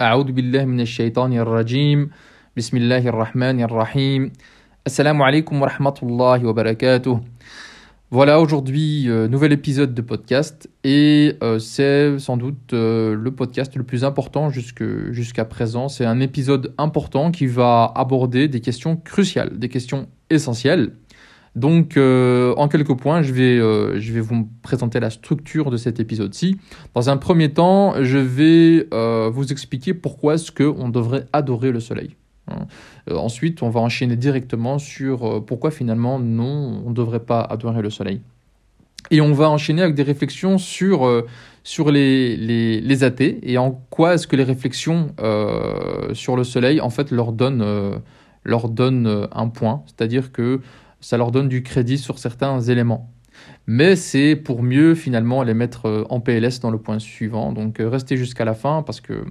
أعوذ بالله من الشيطان الرجيم بسم الله الرحمن الرحيم Assalamu alaikum wa rahmatullahi wa barakatuh. Voilà aujourd'hui, euh, nouvel épisode de podcast et euh, c'est sans doute euh, le podcast le plus important jusque- jusqu'à présent. C'est un épisode important qui va aborder des questions cruciales, des questions essentielles. donc euh, en quelques points, je vais, euh, je vais vous présenter la structure de cet épisode-ci. Dans un premier temps, je vais euh, vous expliquer pourquoi est-ce qu'on devrait adorer le soleil. Hein. Ensuite, on va enchaîner directement sur pourquoi finalement non, on ne devrait pas adorer le soleil. Et on va enchaîner avec des réflexions sur, sur les, les, les athées et en quoi est-ce que les réflexions sur le soleil en fait leur donnent, leur donnent un point, c'est-à-dire que ça leur donne du crédit sur certains éléments. Mais c'est pour mieux finalement les mettre euh, en PLS dans le point suivant. Donc euh, restez jusqu'à la fin parce que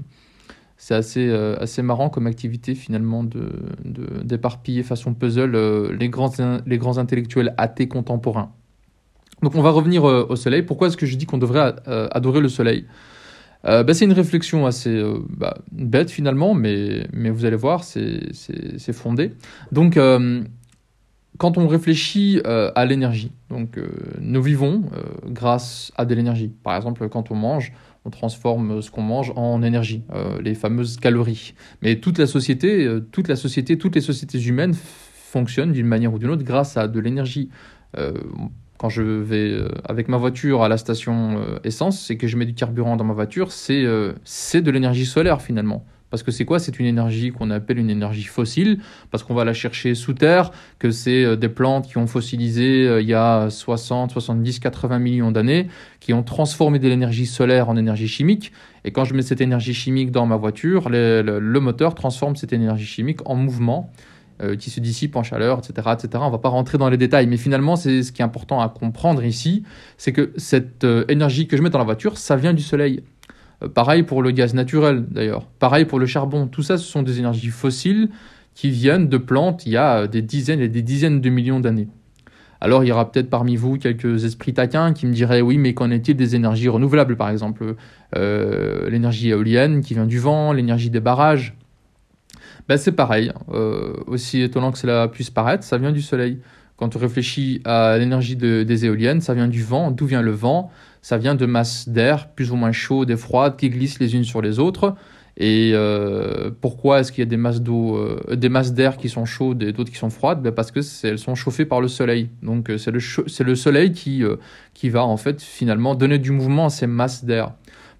c'est assez, euh, assez marrant comme activité finalement de, de- d'éparpiller façon puzzle les, grands, les grands intellectuels athées contemporains. Donc on va revenir au soleil. Pourquoi est-ce que je dis qu'on devrait adorer le soleil? Bah, C'est une réflexion assez bah, bête finalement, mais, mais vous allez voir, c'est, fondé. Donc quand on réfléchit euh, à l'énergie, donc euh, nous vivons euh, grâce à de l'énergie. Par exemple, quand on mange, on transforme ce qu'on mange en énergie, les fameuses calories. Mais toute la société, toute la société, toutes les sociétés humaines fonctionnent d'une manière ou d'une autre grâce à de l'énergie. Quand je vais avec ma voiture à la station essence et que je mets du carburant dans ma voiture, c'est de l'énergie solaire finalement. Parce que c'est quoi? C'est une énergie qu'on appelle une énergie fossile, parce qu'on va la chercher sous terre, que c'est euh, des plantes qui ont fossilisé euh, il y a 60, 70, 80 millions d'années, qui ont transformé de l'énergie solaire en énergie chimique. Et quand je mets cette énergie chimique dans ma voiture, le, moteur transforme cette énergie chimique en mouvement euh, qui se dissipe en chaleur, etc., etc. On va pas rentrer dans les détails, mais finalement, c'est ce qui est important à comprendre ici, c'est que cette énergie que je mets dans la voiture, ça vient du soleil. Euh, pareil pour le gaz naturel, d'ailleurs. Pareil pour le charbon. Tout ça, ce sont des énergies fossiles qui viennent de plantes il y a euh, des dizaines et des dizaines de millions d'années. Alors, il y aura peut-être parmi vous quelques esprits taquins qui me diraient oui, mais qu'en est-il des énergies renouvelables, par exemple euh, l'énergie éolienne qui vient du vent, l'énergie des barrages? Ben, C'est pareil, aussi étonnant que cela puisse paraître, ça vient du soleil. Quand on réfléchit à l'énergie de- des éoliennes, ça vient du vent. D'où vient le vent? Ça vient de masses d'air plus ou moins chaudes et froides qui glissent les unes sur les autres. Et euh, pourquoi est-ce qu'il y a des masses d'eau, euh, des masses d'air qui sont chaudes et d'autres qui sont froides? Ben Parce que elles sont chauffées par le soleil. Donc euh, c'est le, soleil qui, qui va en fait finalement donner du mouvement à ces masses d'air.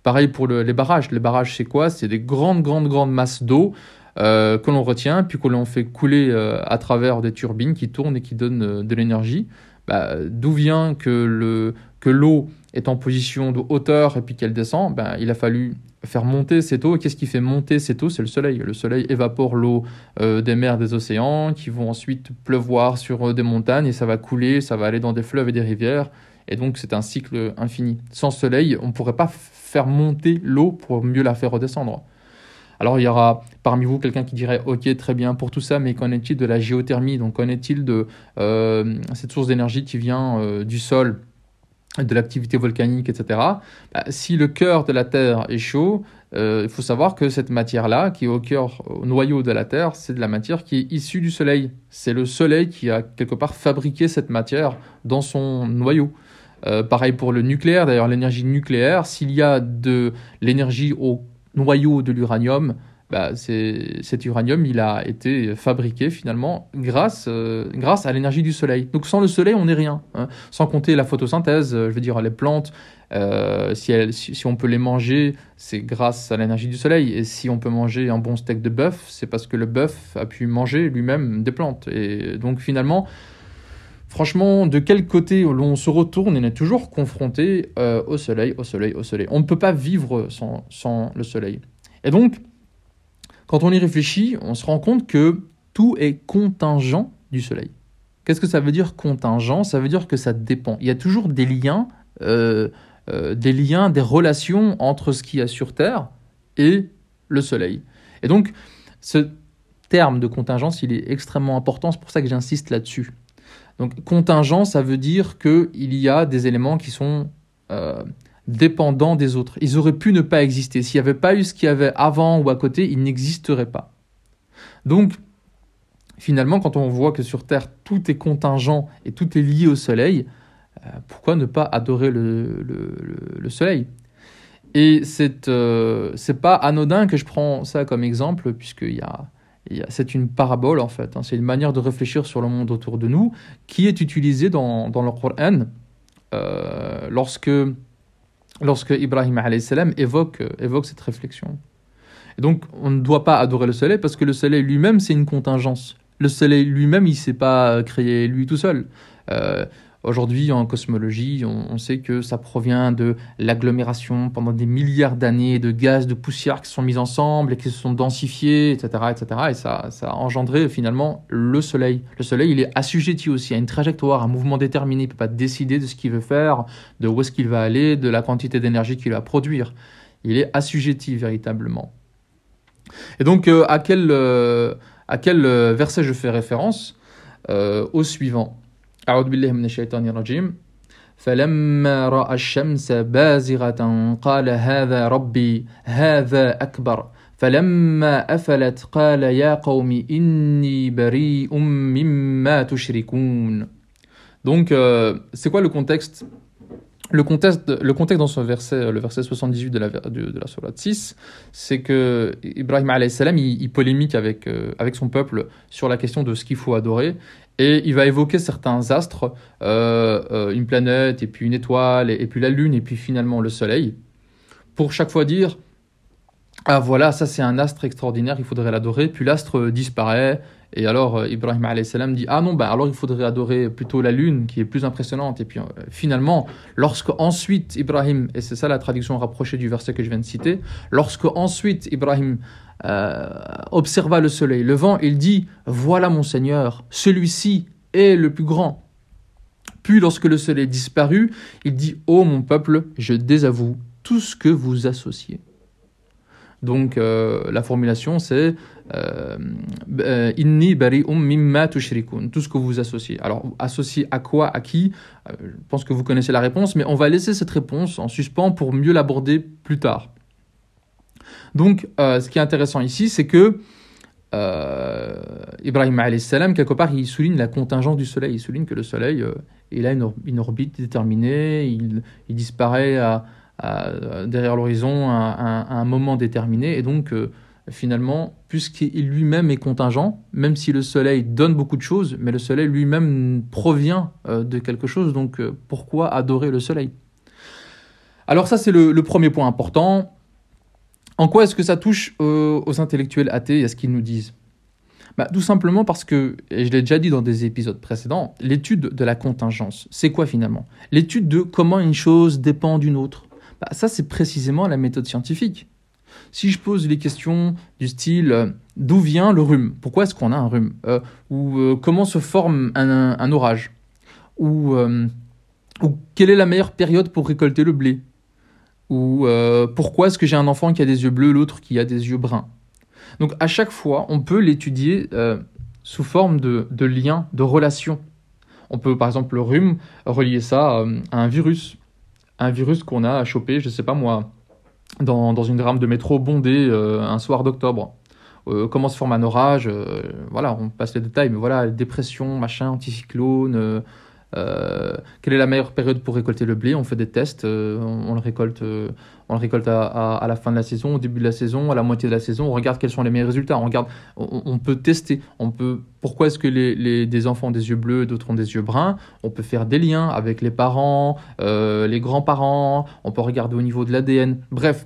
Pareil pour le- les barrages. Les barrages, c'est quoi? C'est des grandes, grandes, grandes masses d'eau que l'on retient, puis que l'on fait couler à travers des turbines qui tournent et qui donnent de l'énergie. Bah, D'où vient que l'eau est en position de hauteur et puis qu'elle descend ben, Il a fallu faire monter cette eau. Qu'est-ce qui fait monter cette eau C'est le soleil. Le soleil évapore l'eau euh, des mers, des océans, qui vont ensuite pleuvoir sur euh, des montagnes et ça va couler, ça va aller dans des fleuves et des rivières. Et donc c'est un cycle infini. Sans soleil, on ne pourrait pas faire monter l'eau pour mieux la faire redescendre. Alors il y aura parmi vous quelqu'un qui dirait ok très bien pour tout ça, mais qu'en est-il de la géothermie? Donc qu'en est-il de euh, cette source d'énergie qui vient du sol, de l'activité volcanique, etc. Bah, si le cœur de la Terre est chaud, euh, il faut savoir que cette matière-là, qui est au cœur, au noyau de la Terre, c'est de la matière qui est issue du Soleil. C'est le Soleil qui a quelque part fabriqué cette matière dans son noyau. Euh, pareil pour le nucléaire, d'ailleurs l'énergie nucléaire, s'il y a de l'énergie au noyau de l'uranium, bah, cet uranium, il a été fabriqué finalement grâce, euh, grâce à l'énergie du soleil. Donc sans le soleil, on n'est rien. hein. Sans compter la photosynthèse, euh, je veux dire les plantes, euh, si, on peut les manger, c'est grâce à l'énergie du soleil. Et si on peut manger un bon steak de bœuf, c'est parce que le bœuf a pu manger lui-même des plantes. Et donc finalement, franchement, de quel côté l'on se retourne, on est toujours confronté au soleil, au soleil, au soleil? On ne peut pas vivre sans, sans le soleil. Et donc, quand on y réfléchit, on se rend compte que tout est contingent du soleil. Qu'est-ce que ça veut dire contingent? Ça veut dire que ça dépend. Il y a toujours des liens, euh, euh, des liens, des relations entre ce qu'il y a sur Terre et le soleil. Et donc, ce terme de contingence, il est extrêmement important, c'est pour ça que j'insiste là-dessus. Donc, contingent, ça veut dire qu'il y a des éléments qui sont euh, dépendants des autres. Ils auraient pu ne pas exister. S'il n'y avait pas eu ce qu'il y avait avant ou à côté, ils n'existeraient pas. Donc, finalement, quand on voit que sur Terre, tout est contingent et tout est lié au Soleil, euh, pourquoi ne pas adorer le, Soleil? Et c'est euh, pas anodin que je prends ça comme exemple, puisqu'il y a, c'est une parabole en fait, hein. c'est une manière de réfléchir sur le monde autour de nous qui est utilisée dans, dans le Coran euh, lorsque, lorsque Ibrahim évoque, évoque cette réflexion. Et donc on ne doit pas adorer le soleil parce que le soleil lui-même c'est une contingence. Le soleil lui-même il ne s'est pas créé lui tout seul. Euh, Aujourd'hui, en cosmologie, on, sait que ça provient de l'agglomération pendant des milliards d'années de gaz, de poussière qui sont mis ensemble et qui se sont densifiés, etc. etc. et ça, a engendré finalement le Soleil. Le Soleil, il est assujetti aussi à une trajectoire, un mouvement déterminé. Il ne peut pas décider de ce qu'il veut faire, de où est-ce qu'il va aller, de la quantité d'énergie qu'il va produire. Il est assujetti véritablement. Et donc, euh, à quel, euh, à euh, verset je fais référence? Au suivant. أعوذ بالله من الشيطان الرجيم. فلما رأى الشمس بازغة قال هذا ربي هذا أكبر. فلما أفلت قال يا قوم إني بريء مما تشركون. Donc, euh, c'est quoi le contexte le contexte, dans ce verset, le verset 78 de la, de, la Surah 6, c'est que Ibrahim salam, il polémique avec, euh, avec son peuple sur la question de ce qu'il faut adorer. Et il va évoquer certains astres, euh, euh, une planète, et puis une étoile, et, puis la Lune, et puis finalement le Soleil, pour chaque fois dire Ah voilà, ça c'est un astre extraordinaire, il faudrait l'adorer. Puis l'astre disparaît, et alors euh, Ibrahim salam dit Ah non, bah alors il faudrait adorer plutôt la Lune, qui est plus impressionnante. Et puis finalement, lorsque ensuite Ibrahim, et c'est ça la traduction rapprochée du verset que je viens de citer, lorsque ensuite Ibrahim euh, observa le soleil levant, il dit Voilà mon Seigneur, celui-ci est le plus grand. Puis lorsque le soleil disparut, il dit Ô mon peuple, je désavoue tout ce que vous associez. Donc euh, la formulation c'est euh, Inni bari'um mimma tushrikun, tout ce que vous associez. Alors associé à quoi, à qui? Je pense que vous connaissez la réponse, mais on va laisser cette réponse en suspens pour mieux l'aborder plus tard. Donc, euh, ce qui est intéressant ici, c'est que euh, Ibrahim salam, quelque part, il souligne la contingence du Soleil. Il souligne que le Soleil, euh, il a une, orbite déterminée, il, disparaît derrière l'horizon à, un moment déterminé. Et donc, finalement, puisqu'il lui-même est contingent, même si le Soleil donne beaucoup de choses, mais le Soleil lui-même provient de quelque chose. Donc, pourquoi adorer le Soleil? Alors ça, c'est le premier point important. En quoi est-ce que ça touche aux, intellectuels athées et à ce qu'ils nous disent? Bah, Tout simplement parce que, et je l'ai déjà dit dans des épisodes précédents, l'étude de la contingence, c'est quoi finalement? L'étude de comment une chose dépend d'une autre. Bah, ça, c'est précisément la méthode scientifique. Si je pose les questions du style euh, d'où vient le rhume? Pourquoi est-ce qu'on a un rhume? Euh, Ou euh, comment se forme un, orage? Ou, quelle est la meilleure période pour récolter le blé? Ou pourquoi est-ce que j'ai un enfant qui a des yeux bleus, l'autre qui a des yeux bruns? Donc à chaque fois, on peut l'étudier sous forme de, liens, de relations. On peut par exemple le rhume relier ça euh, à un virus, un virus qu'on a chopé, je sais pas moi, dans, une rame de métro bondée un soir d'octobre. comment se forme un orage, voilà, on passe les détails, mais voilà, dépression, machin, anticyclone, euh, quelle est la meilleure période pour récolter le blé? On fait des tests, euh, on, le récolte, euh, on le récolte à, la fin de la saison, au début de la saison, à la moitié de la saison. On regarde quels sont les meilleurs résultats. On regarde, on, peut tester. On peut. Pourquoi est-ce que des enfants ont des yeux bleus, d'autres ont des yeux bruns? On peut faire des liens avec les parents, les grands-parents. On peut regarder au niveau de l'ADN. Bref,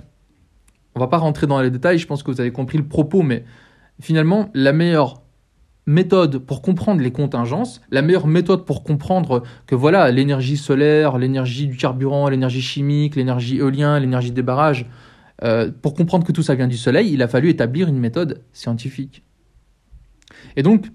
on va pas rentrer dans les détails. Je pense que vous avez compris le propos, mais finalement, la meilleure méthode pour comprendre les contingences, la meilleure méthode pour comprendre que voilà, l'énergie solaire, l'énergie du carburant, l'énergie chimique, l'énergie éolienne, l'énergie des barrages, euh, pour comprendre que tout ça vient du soleil, il a fallu établir une méthode scientifique. Et donc,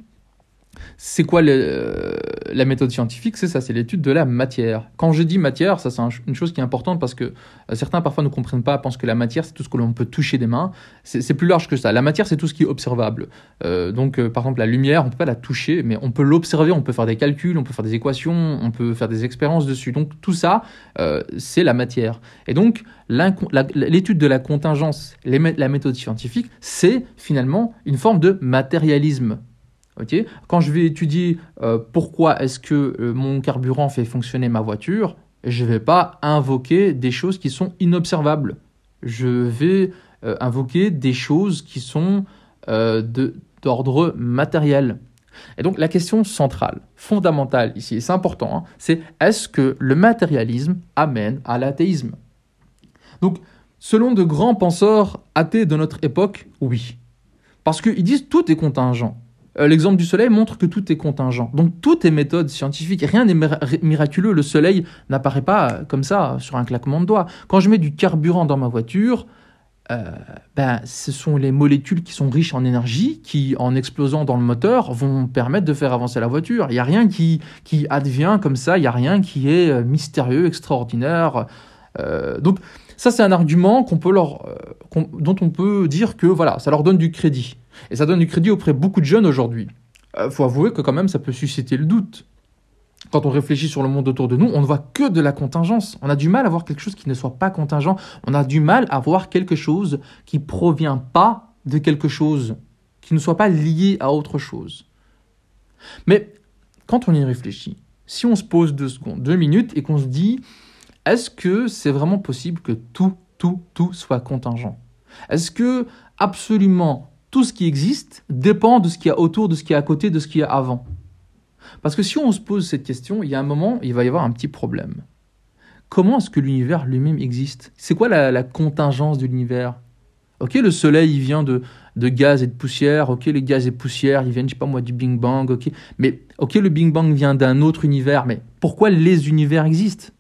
C'est quoi la méthode scientifique? C'est ça, c'est l'étude de la matière. Quand je dis matière, ça c'est une chose qui est importante parce que euh, certains parfois ne comprennent pas, pensent que la matière c'est tout ce que l'on peut toucher des mains. C'est plus large que ça. La matière c'est tout ce qui est observable. Euh, donc euh, par exemple la lumière, on peut pas la toucher, mais on peut l'observer, on peut faire des calculs, on peut faire des équations, on peut faire des expériences dessus. Donc tout ça, c'est la matière. Et donc l'étude de la contingence, la méthode scientifique, c'est finalement une forme de matérialisme. Quand je vais étudier euh, pourquoi est-ce que euh, mon carburant fait fonctionner ma voiture, je ne vais pas invoquer des choses qui sont inobservables. Je vais euh, invoquer des choses qui sont d'ordre matériel. Et donc la question centrale, fondamentale ici, et c'est important, hein, c'est est-ce que le matérialisme amène à l'athéisme? Donc, selon de grands penseurs athées de notre époque, oui. Parce qu'ils disent tout est contingent. Euh, l'exemple du soleil montre que tout est contingent. Donc tout est méthode scientifique. Rien n'est miraculeux. Le soleil n'apparaît pas euh, comme ça sur un claquement de doigts. Quand je mets du carburant dans ma voiture, euh, ben, ce sont les molécules qui sont riches en énergie qui, en explosant dans le moteur, vont permettre de faire avancer la voiture. Il n'y a rien qui, qui advient comme ça, il n'y a rien qui est mystérieux, extraordinaire. donc ça, c'est un argument qu'on peut leur, dont on peut dire que voilà, ça leur donne du crédit. Et ça donne du crédit auprès de beaucoup de jeunes aujourd'hui. Il euh, faut avouer que quand même ça peut susciter le doute. Quand on réfléchit sur le monde autour de nous, on ne voit que de la contingence. On a du mal à voir quelque chose qui ne soit pas contingent. On a du mal à voir quelque chose qui provient pas de quelque chose, qui ne soit pas lié à autre chose. Mais quand on y réfléchit, si on se pose deux secondes, deux minutes, et qu'on se dit, est-ce que c'est vraiment possible que tout, tout, tout soit contingent? Est-ce que absolument tout ce qui existe dépend de ce qu'il y a autour, de ce qu'il y a à côté, de ce qu'il y a avant? Parce que si on se pose cette question, il y a un moment, il va y avoir un petit problème. Comment est-ce que l'univers lui-même existe? C'est quoi la, contingence de l'univers? Ok, le soleil, il vient de, gaz et de poussière. Ok, les gaz et poussière, ils viennent, je sais pas moi, du Big Bang. Ok, mais ok, le Big Bang vient d'un autre univers. Mais pourquoi les univers existent?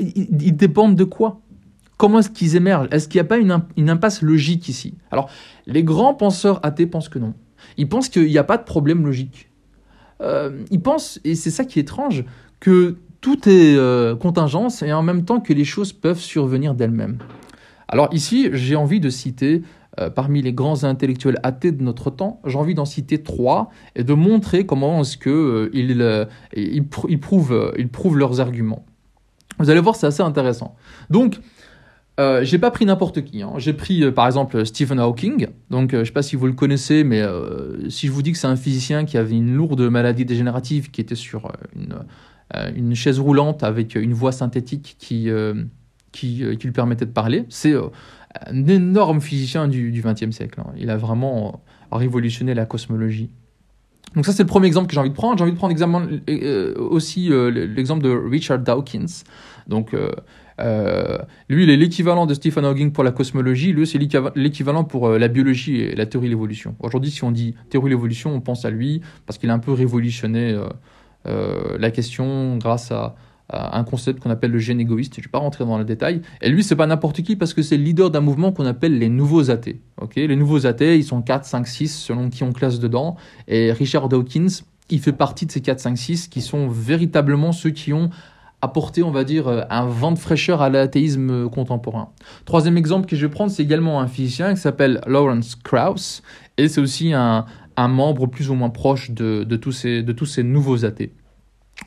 Ils dépendent de quoi? Comment est-ce qu'ils émergent? Est-ce qu'il n'y a pas une, impasse logique ici? Alors, les grands penseurs athées pensent que non. Ils pensent qu'il n'y a pas de problème logique. Euh, ils pensent, et c'est ça qui est étrange, que tout est euh, contingence et en même temps que les choses peuvent survenir d'elles-mêmes. Alors ici, j'ai envie de citer, euh, parmi les grands intellectuels athées de notre temps, j'ai envie d'en citer trois et de montrer comment est-ce qu'ils ils, prouvent, ils prouvent leurs arguments. Vous allez voir, c'est assez intéressant. Donc, euh, j'ai pas pris n'importe qui. Hein. J'ai pris euh, par exemple Stephen Hawking. Donc euh, je sais pas si vous le connaissez, mais euh, si je vous dis que c'est un physicien qui avait une lourde maladie dégénérative, qui était sur une, chaise roulante avec une voix synthétique qui, qui, qui lui permettait de parler, c'est un énorme physicien du XXe siècle. Hein. Il a vraiment révolutionné la cosmologie. Donc ça c'est le premier exemple que j'ai envie de prendre. J'ai envie de prendre aussi l'exemple de Richard Dawkins. Donc euh, lui, il est l'équivalent de Stephen Hawking pour la cosmologie. Lui, c'est l'équivalent pour euh, la biologie et la théorie de l'évolution. Aujourd'hui, si on dit théorie de l'évolution, on pense à lui parce qu'il a un peu révolutionné euh, la question grâce à, un concept qu'on appelle le gène égoïste. Je ne vais pas rentrer dans le détail. Et lui, c'est pas n'importe qui parce que c'est le leader d'un mouvement qu'on appelle les nouveaux athées. Ok, les nouveaux athées, ils sont 4, 5, 6 selon qui on classe dedans. Et Richard Dawkins, il fait partie de ces 4, 5, 6 qui sont véritablement ceux qui ont apporter, on va dire, euh, un vent de fraîcheur à l'athéisme contemporain. Troisième exemple que je vais prendre, c'est également un physicien qui s'appelle Lawrence Krauss, et c'est aussi un, membre plus ou moins proche de, tous ces, de tous ces nouveaux athées.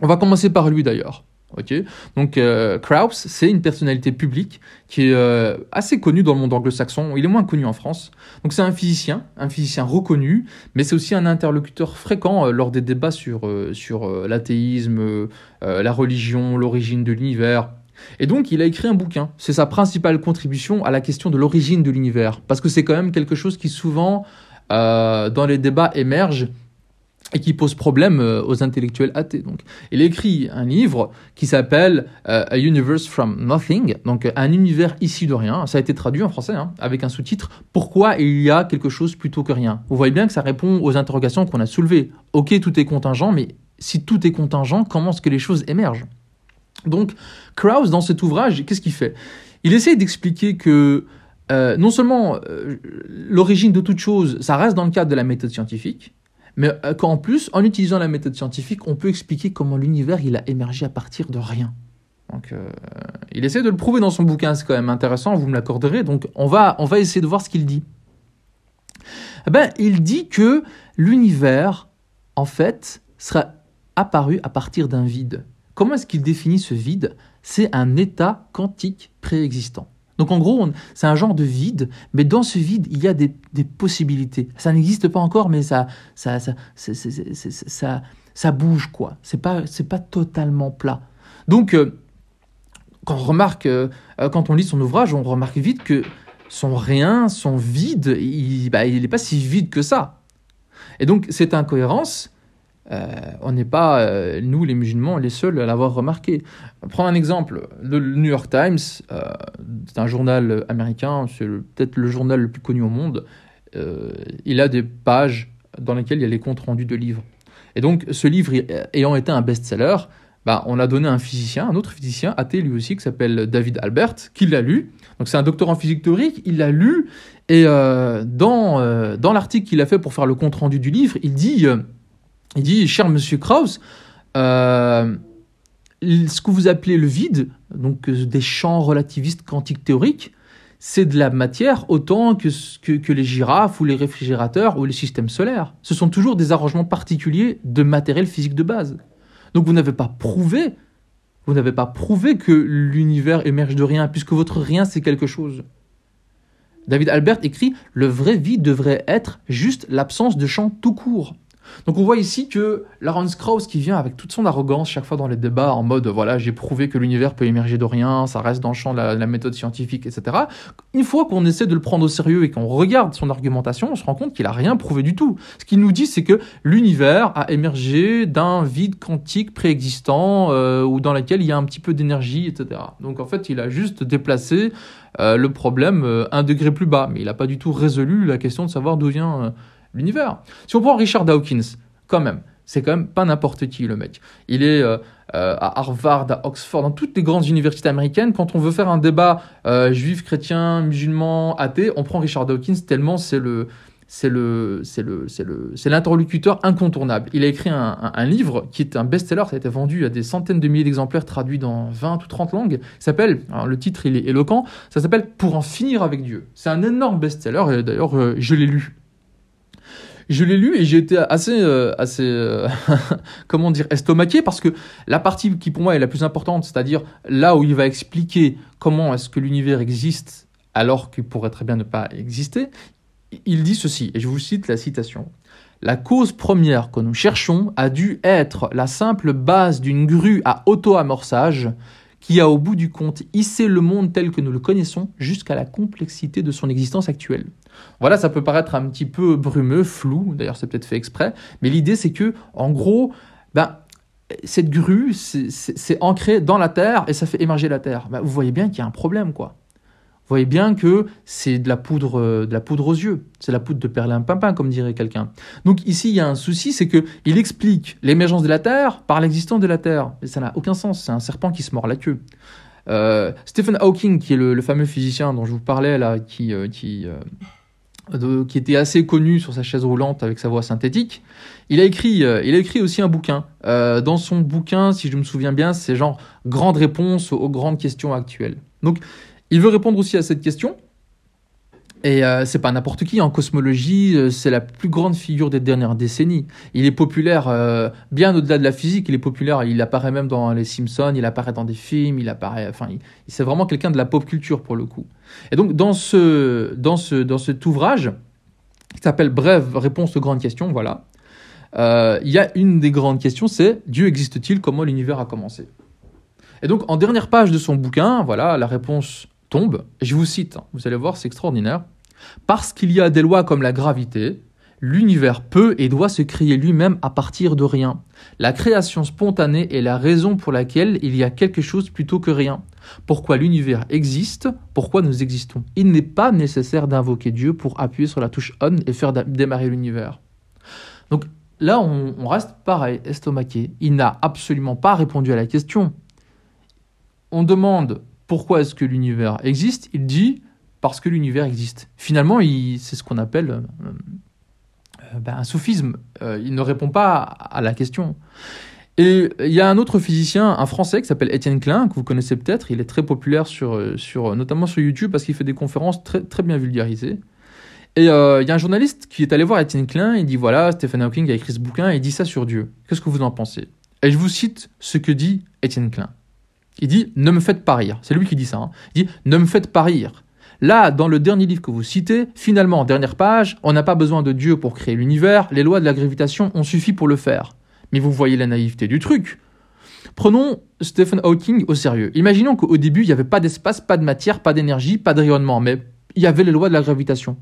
On va commencer par lui d'ailleurs. Donc euh, Krauss, c'est une personnalité publique qui est euh, assez connue dans le monde anglo-saxon. Il est moins connu en France. Donc c'est un physicien, un physicien reconnu, mais c'est aussi un interlocuteur fréquent euh, lors des débats sur sur l'athéisme, la religion, l'origine de l'univers. Et donc il a écrit un bouquin. C'est sa principale contribution à la question de l'origine de l'univers, parce que c'est quand même quelque chose qui souvent dans les débats émerge et qui pose problème euh, aux intellectuels athées. Donc, il écrit un livre qui s'appelle euh, A Universe from Nothing, donc un univers issu de rien. Ça a été traduit en français hein, avec un sous-titre Pourquoi il y a quelque chose plutôt que rien? Vous voyez bien que ça répond aux interrogations qu'on a soulevées. Ok, tout est contingent, mais si tout est contingent, comment est-ce que les choses émergent? Donc, Krauss, dans cet ouvrage, qu'est-ce qu'il fait? Il essaie d'expliquer que euh, non seulement l'origine de toute chose, ça reste dans le cadre de la méthode scientifique, mais euh, qu'en plus, en utilisant la méthode scientifique, on peut expliquer comment l'univers a émergé à partir de rien. Donc, euh, il essaie de le prouver dans son bouquin, c'est quand même intéressant, vous me l'accorderez. Donc, on va, on va essayer de voir ce qu'il dit. Eh ben, il dit que l'univers, en fait, sera apparu à partir d'un vide. Comment est-ce qu'il définit ce vide? C'est un état quantique préexistant. Donc en gros, c'est un genre de vide, mais dans ce vide, il y a des, possibilités. Ça n'existe pas encore, mais ça, ça, ça, ça, ça bouge, quoi. C'est pas, c'est pas totalement plat. Donc, euh, quand on remarque, euh, quand on lit son ouvrage, on remarque vite que son rien, son vide, il n'est bah, pas si vide que ça. Et donc, cette incohérence, euh, on n'est pas, euh, nous les musulmans, les seuls à l'avoir remarqué. Prends un exemple, le New York Times, euh, c'est un journal américain, c'est peut-être le journal le plus connu au monde. il a des pages dans lesquelles il y a les comptes rendus de livres. Et donc, ce livre ayant été un best-seller, bah, on a donné un physicien, un autre physicien, athée lui aussi, qui s'appelle David Albert, qui l'a lu. Donc, c'est un docteur en physique théorique, il l'a lu, et dans, dans l'article qu'il a fait pour faire le compte rendu du livre, il dit il dit, cher monsieur Krauss, euh, ce que vous appelez le vide, donc euh, des champs relativistes quantiques théoriques, c'est de la matière autant que, les girafes ou les réfrigérateurs ou les systèmes solaires. Ce sont toujours des arrangements particuliers de matériel physique de base. Donc vous n'avez pas prouvé, vous n'avez pas prouvé que l'univers émerge de rien, puisque votre rien c'est quelque chose. David Albert écrit Le vrai vide devrait être juste l'absence de champ tout court. Donc on voit ici que Lawrence Krauss qui vient avec toute son arrogance chaque fois dans les débats en mode voilà j'ai prouvé que l'univers peut émerger de rien, ça reste dans le champ de la, méthode scientifique, etc. Une fois qu'on essaie de le prendre au sérieux et qu'on regarde son argumentation, on se rend compte qu'il a rien prouvé du tout. Ce qu'il nous dit c'est que l'univers a émergé d'un vide quantique préexistant euh, ou dans lequel il y a un petit peu d'énergie, etc. Donc en fait il a juste déplacé euh, le problème euh, un degré plus bas, mais il n'a pas du tout résolu la question de savoir d'où vient l'univers. Si on prend Richard Dawkins, quand même, c'est quand même pas n'importe qui le mec. Il est euh, euh, à Harvard, à Oxford, dans toutes les grandes universités américaines. Quand on veut faire un débat euh, juif, chrétien, musulman, athée, on prend Richard Dawkins tellement c'est le c'est le c'est le c'est le c'est l'interlocuteur incontournable. Il a écrit un, livre qui est un best-seller, ça a été vendu à des centaines de milliers d'exemplaires traduits dans 20 ou 30 langues. s'appelle le titre il est éloquent, ça s'appelle Pour en finir avec Dieu. C'est un énorme best-seller et d'ailleurs je l'ai lu je l'ai lu et j'ai été assez, euh, assez euh, comment dire, estomaqué parce que la partie qui pour moi est la plus importante, c'est-à-dire là où il va expliquer comment est-ce que l'univers existe alors qu'il pourrait très bien ne pas exister, il dit ceci, et je vous cite la citation. La cause première que nous cherchons a dû être la simple base d'une grue à auto-amorçage qui a au bout du compte hissé le monde tel que nous le connaissons jusqu'à la complexité de son existence actuelle. Voilà, ça peut paraître un petit peu brumeux, flou, d'ailleurs c'est peut-être fait exprès, mais l'idée c'est que, en gros, ben, cette grue, c'est ancré dans la Terre et ça fait émerger la Terre. Ben, vous voyez bien qu'il y a un problème, quoi. Vous voyez bien que c'est de la poudre, euh, de la poudre aux yeux. C'est la poudre de perlimpinpin, comme dirait quelqu'un. Donc ici, il y a un souci, c'est que il explique l'émergence de la Terre par l'existence de la Terre. Mais ça n'a aucun sens. C'est un serpent qui se mord la queue. Euh, Stephen Hawking, qui est le, fameux physicien dont je vous parlais là, qui, euh, qui, qui était assez connu sur sa chaise roulante avec sa voix synthétique, il a écrit, il a écrit aussi un bouquin. dans son bouquin, si je me souviens bien, c'est genre grande réponse aux grandes questions actuelles. Donc il veut répondre aussi à cette question. Et euh, c'est pas n'importe qui. En cosmologie, euh, c'est la plus grande figure des dernières décennies. Il est populaire euh, bien au-delà de la physique. Il est populaire. Il apparaît même dans les Simpsons. Il apparaît dans des films. Il apparaît. Enfin, c'est vraiment quelqu'un de la pop culture pour le coup. Et donc dans ce dans ce dans cet ouvrage qui s'appelle Brève réponse aux grandes questions, voilà. Il y a une des grandes questions, c'est Dieu existe-t-il? Comment l'univers a commencé? Et donc en dernière page de son bouquin, voilà, la réponse tombe, je vous cite, hein, vous allez voir, c'est extraordinaire. Parce qu'il y a des lois comme la gravité, l'univers peut et doit se créer lui-même à partir de rien. La création spontanée est la raison pour laquelle il y a quelque chose plutôt que rien. Pourquoi l'univers existe, pourquoi nous existons? Il n'est pas nécessaire d'invoquer Dieu pour appuyer sur la touche on et faire démarrer l'univers. Donc là, on, on reste pareil, estomaqué. Il n'a absolument pas répondu à la question. On demande pourquoi est-ce que l'univers existe? Il dit parce que l'univers existe. Finalement, c'est ce qu'on appelle euh, ben, un sophisme. il ne répond pas à la question. Et il y a un autre physicien, un Français qui s'appelle Étienne Klein, que vous connaissez peut-être. Il est très populaire sur, sur, notamment sur YouTube parce qu'il fait des conférences très, très bien vulgarisées. Et il y a un journaliste qui est allé voir Étienne Klein, il dit voilà, Stephen Hawking a écrit ce bouquin et il dit ça sur Dieu. Qu'est-ce que vous en pensez? Et je vous cite ce que dit Étienne Klein. Il dit Ne me faites pas rire. C'est lui qui dit ça. Hein. Il dit Ne me faites pas rire. Là, dans le dernier livre que vous citez, finalement, dernière page, on n'a pas besoin de Dieu pour créer l'univers, les lois de la gravitation ont suffi pour le faire. Mais vous voyez la naïveté du truc. Prenons Stephen Hawking au sérieux. Imaginons qu'au début, il n'y avait pas d'espace, pas de matière, pas d'énergie, pas de rayonnement, mais il y avait les lois de la gravitation.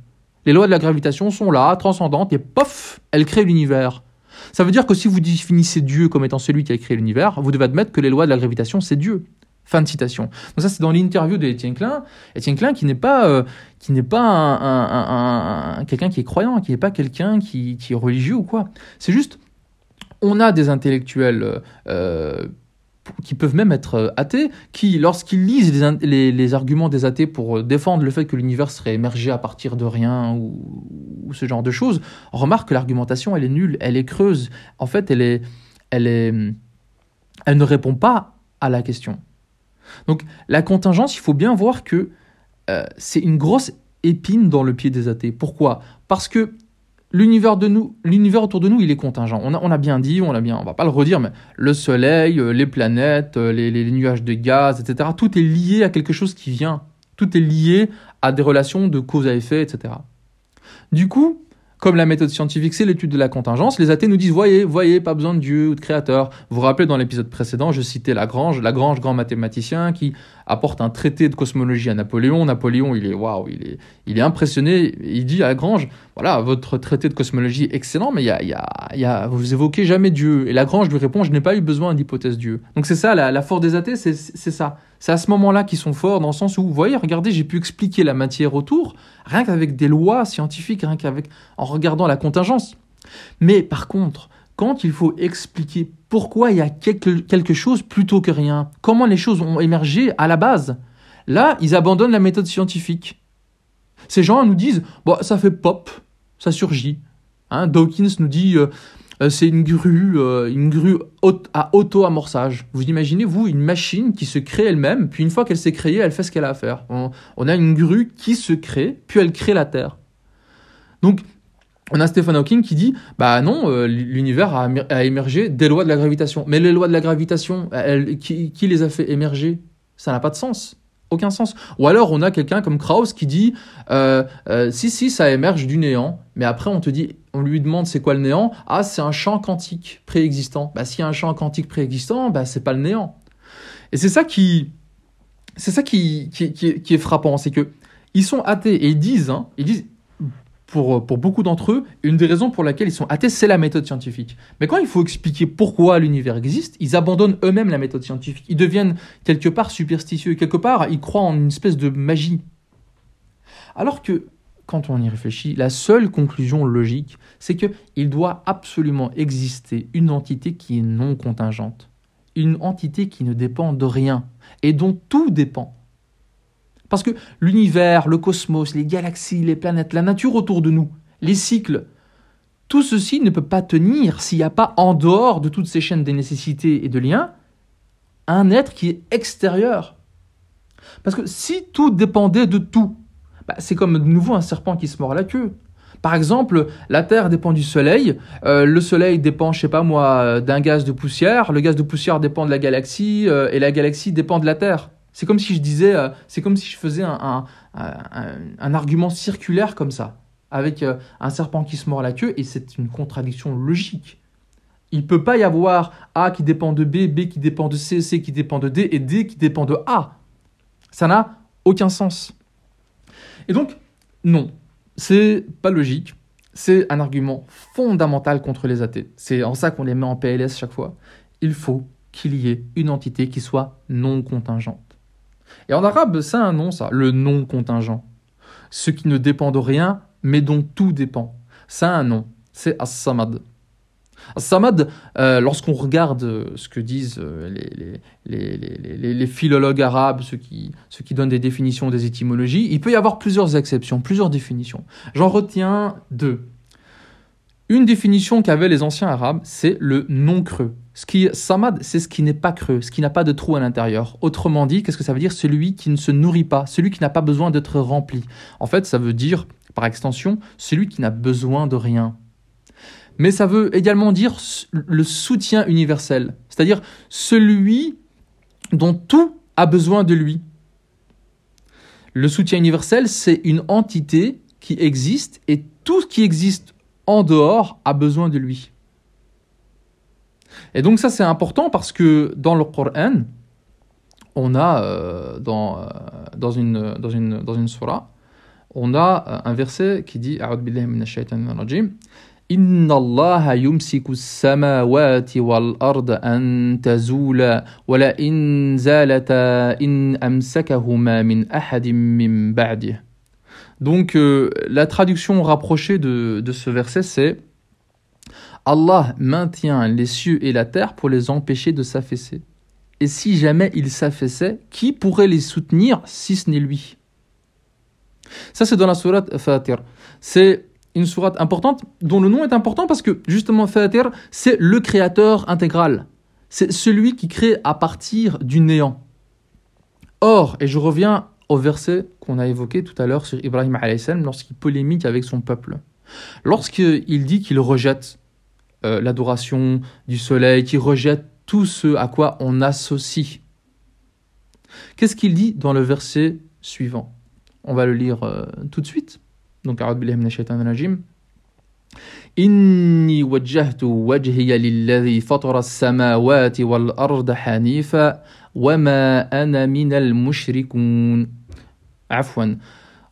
Les lois de la gravitation sont là, transcendantes, et pof, elles créent l'univers. Ça veut dire que si vous définissez Dieu comme étant celui qui a créé l'univers, vous devez admettre que les lois de la gravitation, c'est Dieu. Fin de citation. Donc ça, c'est dans l'interview d'Étienne Klein. Étienne Klein qui n'est pas, euh, qui n'est pas un, quelqu'un qui est croyant, qui n'est pas quelqu'un qui, qui, est religieux ou quoi. C'est juste, on a des intellectuels euh, qui peuvent même être euh, athées, qui, lorsqu'ils lisent les, arguments des athées pour euh, défendre le fait que l'univers serait émergé à partir de rien ou, ce genre de choses, remarquent que l'argumentation, elle est nulle, elle est creuse. En fait, elle, est, elle, est, elle ne répond pas à la question. Donc, la contingence, il faut bien voir que c'est une grosse épine dans le pied des athées. Pourquoi? Parce que l'univers de nous, l'univers autour de nous, il est contingent. On a, on a bien dit, on a bien, on va pas le redire, mais le soleil, euh, les planètes, euh, les, les, nuages de gaz, etc. Tout est lié à quelque chose qui vient. Tout est lié à des relations de cause à effet, etc. Du coup, comme la méthode scientifique, c'est l'étude de la contingence, les athées nous disent voyez, voyez, pas besoin de Dieu ou de créateur. Vous vous rappelez dans l'épisode précédent, je citais Lagrange, Lagrange, grand mathématicien, qui apporte un traité de cosmologie à Napoléon. Napoléon, il est waouh, il est, il est impressionné. Il dit à Lagrange voilà, votre traité de cosmologie excellent, mais y a, y y a, vous évoquez jamais Dieu. Et Lagrange lui répond je n'ai pas eu besoin d'hypothèse Dieu. Donc c'est ça, la, la force des athées, c'est ça. C'est à ce moment-là qu'ils sont forts, dans le sens où, vous voyez, regardez, j'ai pu expliquer la matière autour, rien qu'avec des lois scientifiques, rien qu'avec en regardant la contingence. Mais par contre, quand il faut expliquer pourquoi il y a quelque, chose plutôt que rien, comment les choses ont émergé à la base, là, ils abandonnent la méthode scientifique. Ces gens nous disent, bon, ça fait pop, ça surgit. Hein, Dawkins nous dit, euh, c'est une grue, euh, une grue à auto-amorçage. Vous imaginez, vous, une machine qui se crée elle-même, puis une fois qu'elle s'est créée, elle fait ce qu'elle a à faire. On, a une grue qui se crée, puis elle crée la Terre. Donc, on a Stephen Hawking qui dit, bah non, euh, l'univers a, émergé des lois de la gravitation. Mais les lois de la gravitation, qui les a fait émerger? Ça n'a pas de sens aucun sens. Ou alors on a quelqu'un comme Krauss qui dit euh, euh, si si ça émerge du néant, mais après on te dit, on lui demande c'est quoi le néant? Ah c'est un champ quantique préexistant. Bah s'il y a un champ quantique préexistant, bah c'est pas le néant. Et c'est ça qui c'est ça qui, qui, qui, est frappant, c'est que ils sont athées et ils disent, hein, ils disent pour, pour beaucoup d'entre eux, une des raisons pour laquelle ils sont athées, c'est la méthode scientifique. Mais quand il faut expliquer pourquoi l'univers existe, ils abandonnent eux-mêmes la méthode scientifique. Ils deviennent quelque part superstitieux. Quelque part, ils croient en une espèce de magie. Alors que, quand on y réfléchit, la seule conclusion logique, c'est qu'il doit absolument exister une entité qui est non contingente. Une entité qui ne dépend de rien et dont tout dépend. Parce que l'univers, le cosmos, les galaxies, les planètes, la nature autour de nous, les cycles, tout ceci ne peut pas tenir s'il n'y a pas en dehors de toutes ces chaînes des nécessités et de liens un être qui est extérieur. Parce que si tout dépendait de tout, bah, c'est comme de nouveau un serpent qui se mord la queue. Par exemple, la Terre dépend du Soleil, euh, le Soleil dépend, je sais pas moi, d'un gaz de poussière, le gaz de poussière dépend de la galaxie, euh, et la galaxie dépend de la Terre. C'est comme si je disais, euh, c'est comme si je faisais un, argument circulaire comme ça, avec euh, un serpent qui se mord la queue, et c'est une contradiction logique. Il ne peut pas y avoir A qui dépend de B, B qui dépend de C, C qui dépend de D, et D qui dépend de A. Ça n'a aucun sens. Et donc, non, c'est pas logique. C'est un argument fondamental contre les athées. C'est en ça qu'on les met en PLS chaque fois. Il faut qu'il y ait une entité qui soit non contingente. Et en arabe, c'est un nom, ça, le nom contingent. Ce qui ne dépend de rien, mais dont tout dépend. C'est un nom, c'est As-Samad. As-Samad, euh, lorsqu'on regarde euh, ce que disent euh, les, les, les, philologues arabes, ceux qui, ceux qui donnent des définitions des étymologies, il peut y avoir plusieurs exceptions, plusieurs définitions. J'en retiens deux. Une définition qu'avaient les anciens arabes, c'est le non creux. Ce qui samad, c'est ce qui n'est pas creux, ce qui n'a pas de trou à l'intérieur. Autrement dit, qu'est-ce que ça veut dire? Celui qui ne se nourrit pas, celui qui n'a pas besoin d'être rempli. En fait, ça veut dire, par extension, celui qui n'a besoin de rien. Mais ça veut également dire le soutien universel, c'est-à-dire celui dont tout a besoin de lui. Le soutien universel, c'est une entité qui existe et tout ce qui existe en dehors a besoin de lui. Et donc ça c'est important parce que dans le Coran, on a euh, dans, euh, dans, une, dans, une, dans une surah, on a euh, un verset qui dit إن الله يمسك السماوات والأرض أن تزولا ولئن زالتا إن أمسكهما من أحد من بعده donc euh, la traduction rapprochée de, de ce verset c'est Allah maintient les cieux et la terre pour les empêcher de s'affaisser. Et si jamais ils s'affaissaient, qui pourrait les soutenir si ce n'est lui? Ça, c'est dans la sourate Fatir. C'est une sourate importante dont le nom est important parce que justement Fatir, c'est le créateur intégral. C'est celui qui crée à partir du néant. Or, et je reviens au verset qu'on a évoqué tout à l'heure sur Ibrahim lorsqu'il polémique avec son peuple. Lorsqu'il dit qu'il rejette euh, l'adoration du soleil, qui rejette tout ce à quoi on associe. Qu'est-ce qu'il dit dans le verset suivant? On va le lire euh, tout de suite. Donc. إني وجهت وجهي للذي فطر السماوات والأرض حنيفا وما أنا من المشركون عفوا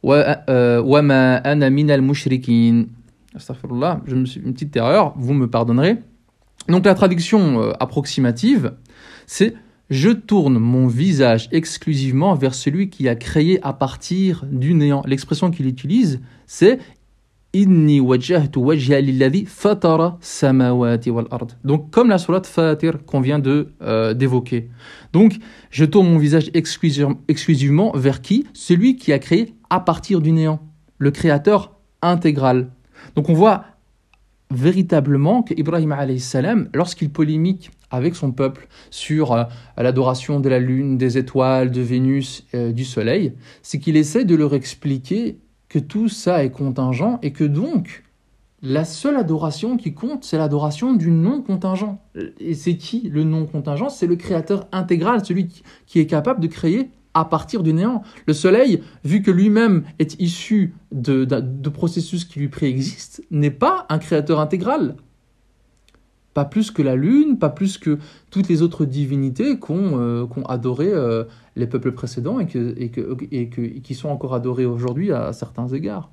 وما أنا من المشركين Astaghfirullah, je me suis une petite erreur, vous me pardonnerez. Donc la traduction euh, approximative, c'est je tourne mon visage exclusivement vers celui qui a créé à partir du néant. L'expression qu'il utilise, c'est donc comme la surat Fatir qu'on vient euh, d'évoquer. Donc je tourne mon visage exclusivement vers qui? Celui qui a créé à partir du néant, le créateur intégral. Donc on voit véritablement qu'Ibrahim salam, lorsqu'il polémique avec son peuple sur euh, l'adoration de la lune, des étoiles, de Vénus, euh, du soleil, c'est qu'il essaie de leur expliquer que tout ça est contingent et que donc la seule adoration qui compte, c'est l'adoration du non contingent. Et c'est qui le non contingent C'est le créateur intégral, celui qui est capable de créer à partir du néant. Le Soleil, vu que lui-même est issu de, processus qui lui préexistent, n'est pas un créateur intégral. Pas plus que la Lune, pas plus que toutes les autres divinités qu'ont euh, adoré euh, les peuples précédents et, qui sont encore adorés aujourd'hui à certains égards.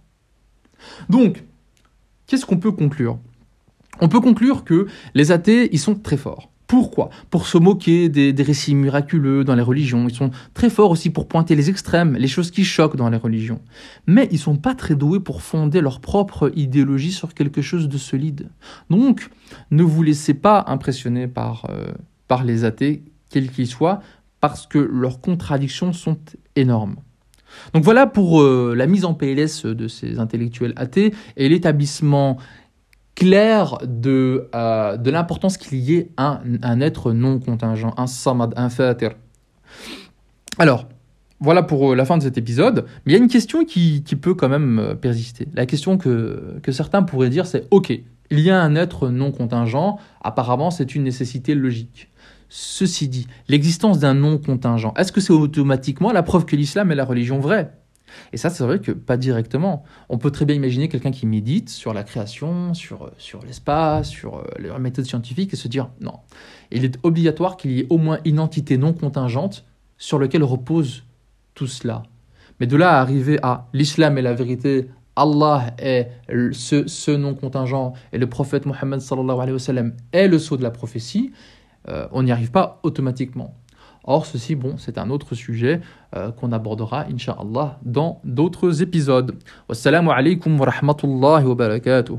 Donc, qu'est-ce qu'on peut conclure? On peut conclure que les athées, ils sont très forts. Pourquoi? Pour se moquer des, récits miraculeux dans les religions. Ils sont très forts aussi pour pointer les extrêmes, les choses qui choquent dans les religions. Mais ils sont pas très doués pour fonder leur propre idéologie sur quelque chose de solide. Donc, ne vous laissez pas impressionner par, euh, les athées, quels qu'ils soient, parce que leurs contradictions sont énormes. Donc voilà pour euh, la mise en PLS de ces intellectuels athées et l'établissement clair de, euh, de l'importance qu'il y ait un, être non contingent, un samad, un fatir. Alors, voilà pour euh, la fin de cet épisode. Mais il y a une question qui, qui peut quand même euh, persister. La question que, que certains pourraient dire, c'est OK, il y a un être non contingent, apparemment c'est une nécessité logique. Ceci dit, l'existence d'un non contingent, est-ce que c'est automatiquement la preuve que l'islam est la religion vraie? Et ça, c'est vrai que pas directement. On peut très bien imaginer quelqu'un qui médite sur la création, sur, euh, sur l'espace, sur euh, les méthodes scientifiques et se dire non. Il est obligatoire qu'il y ait au moins une entité non contingente sur laquelle repose tout cela. Mais de là à arriver à l'islam est la vérité, Allah est ce, ce non contingent et le prophète Mohammed est le sceau de la prophétie, euh, on n'y arrive pas automatiquement. Or, ceci, bon, c'est un autre sujet euh, qu'on abordera, inshallah, dans d'autres épisodes. Wassalamu alaikum wa rahmatullahi wa barakatuh.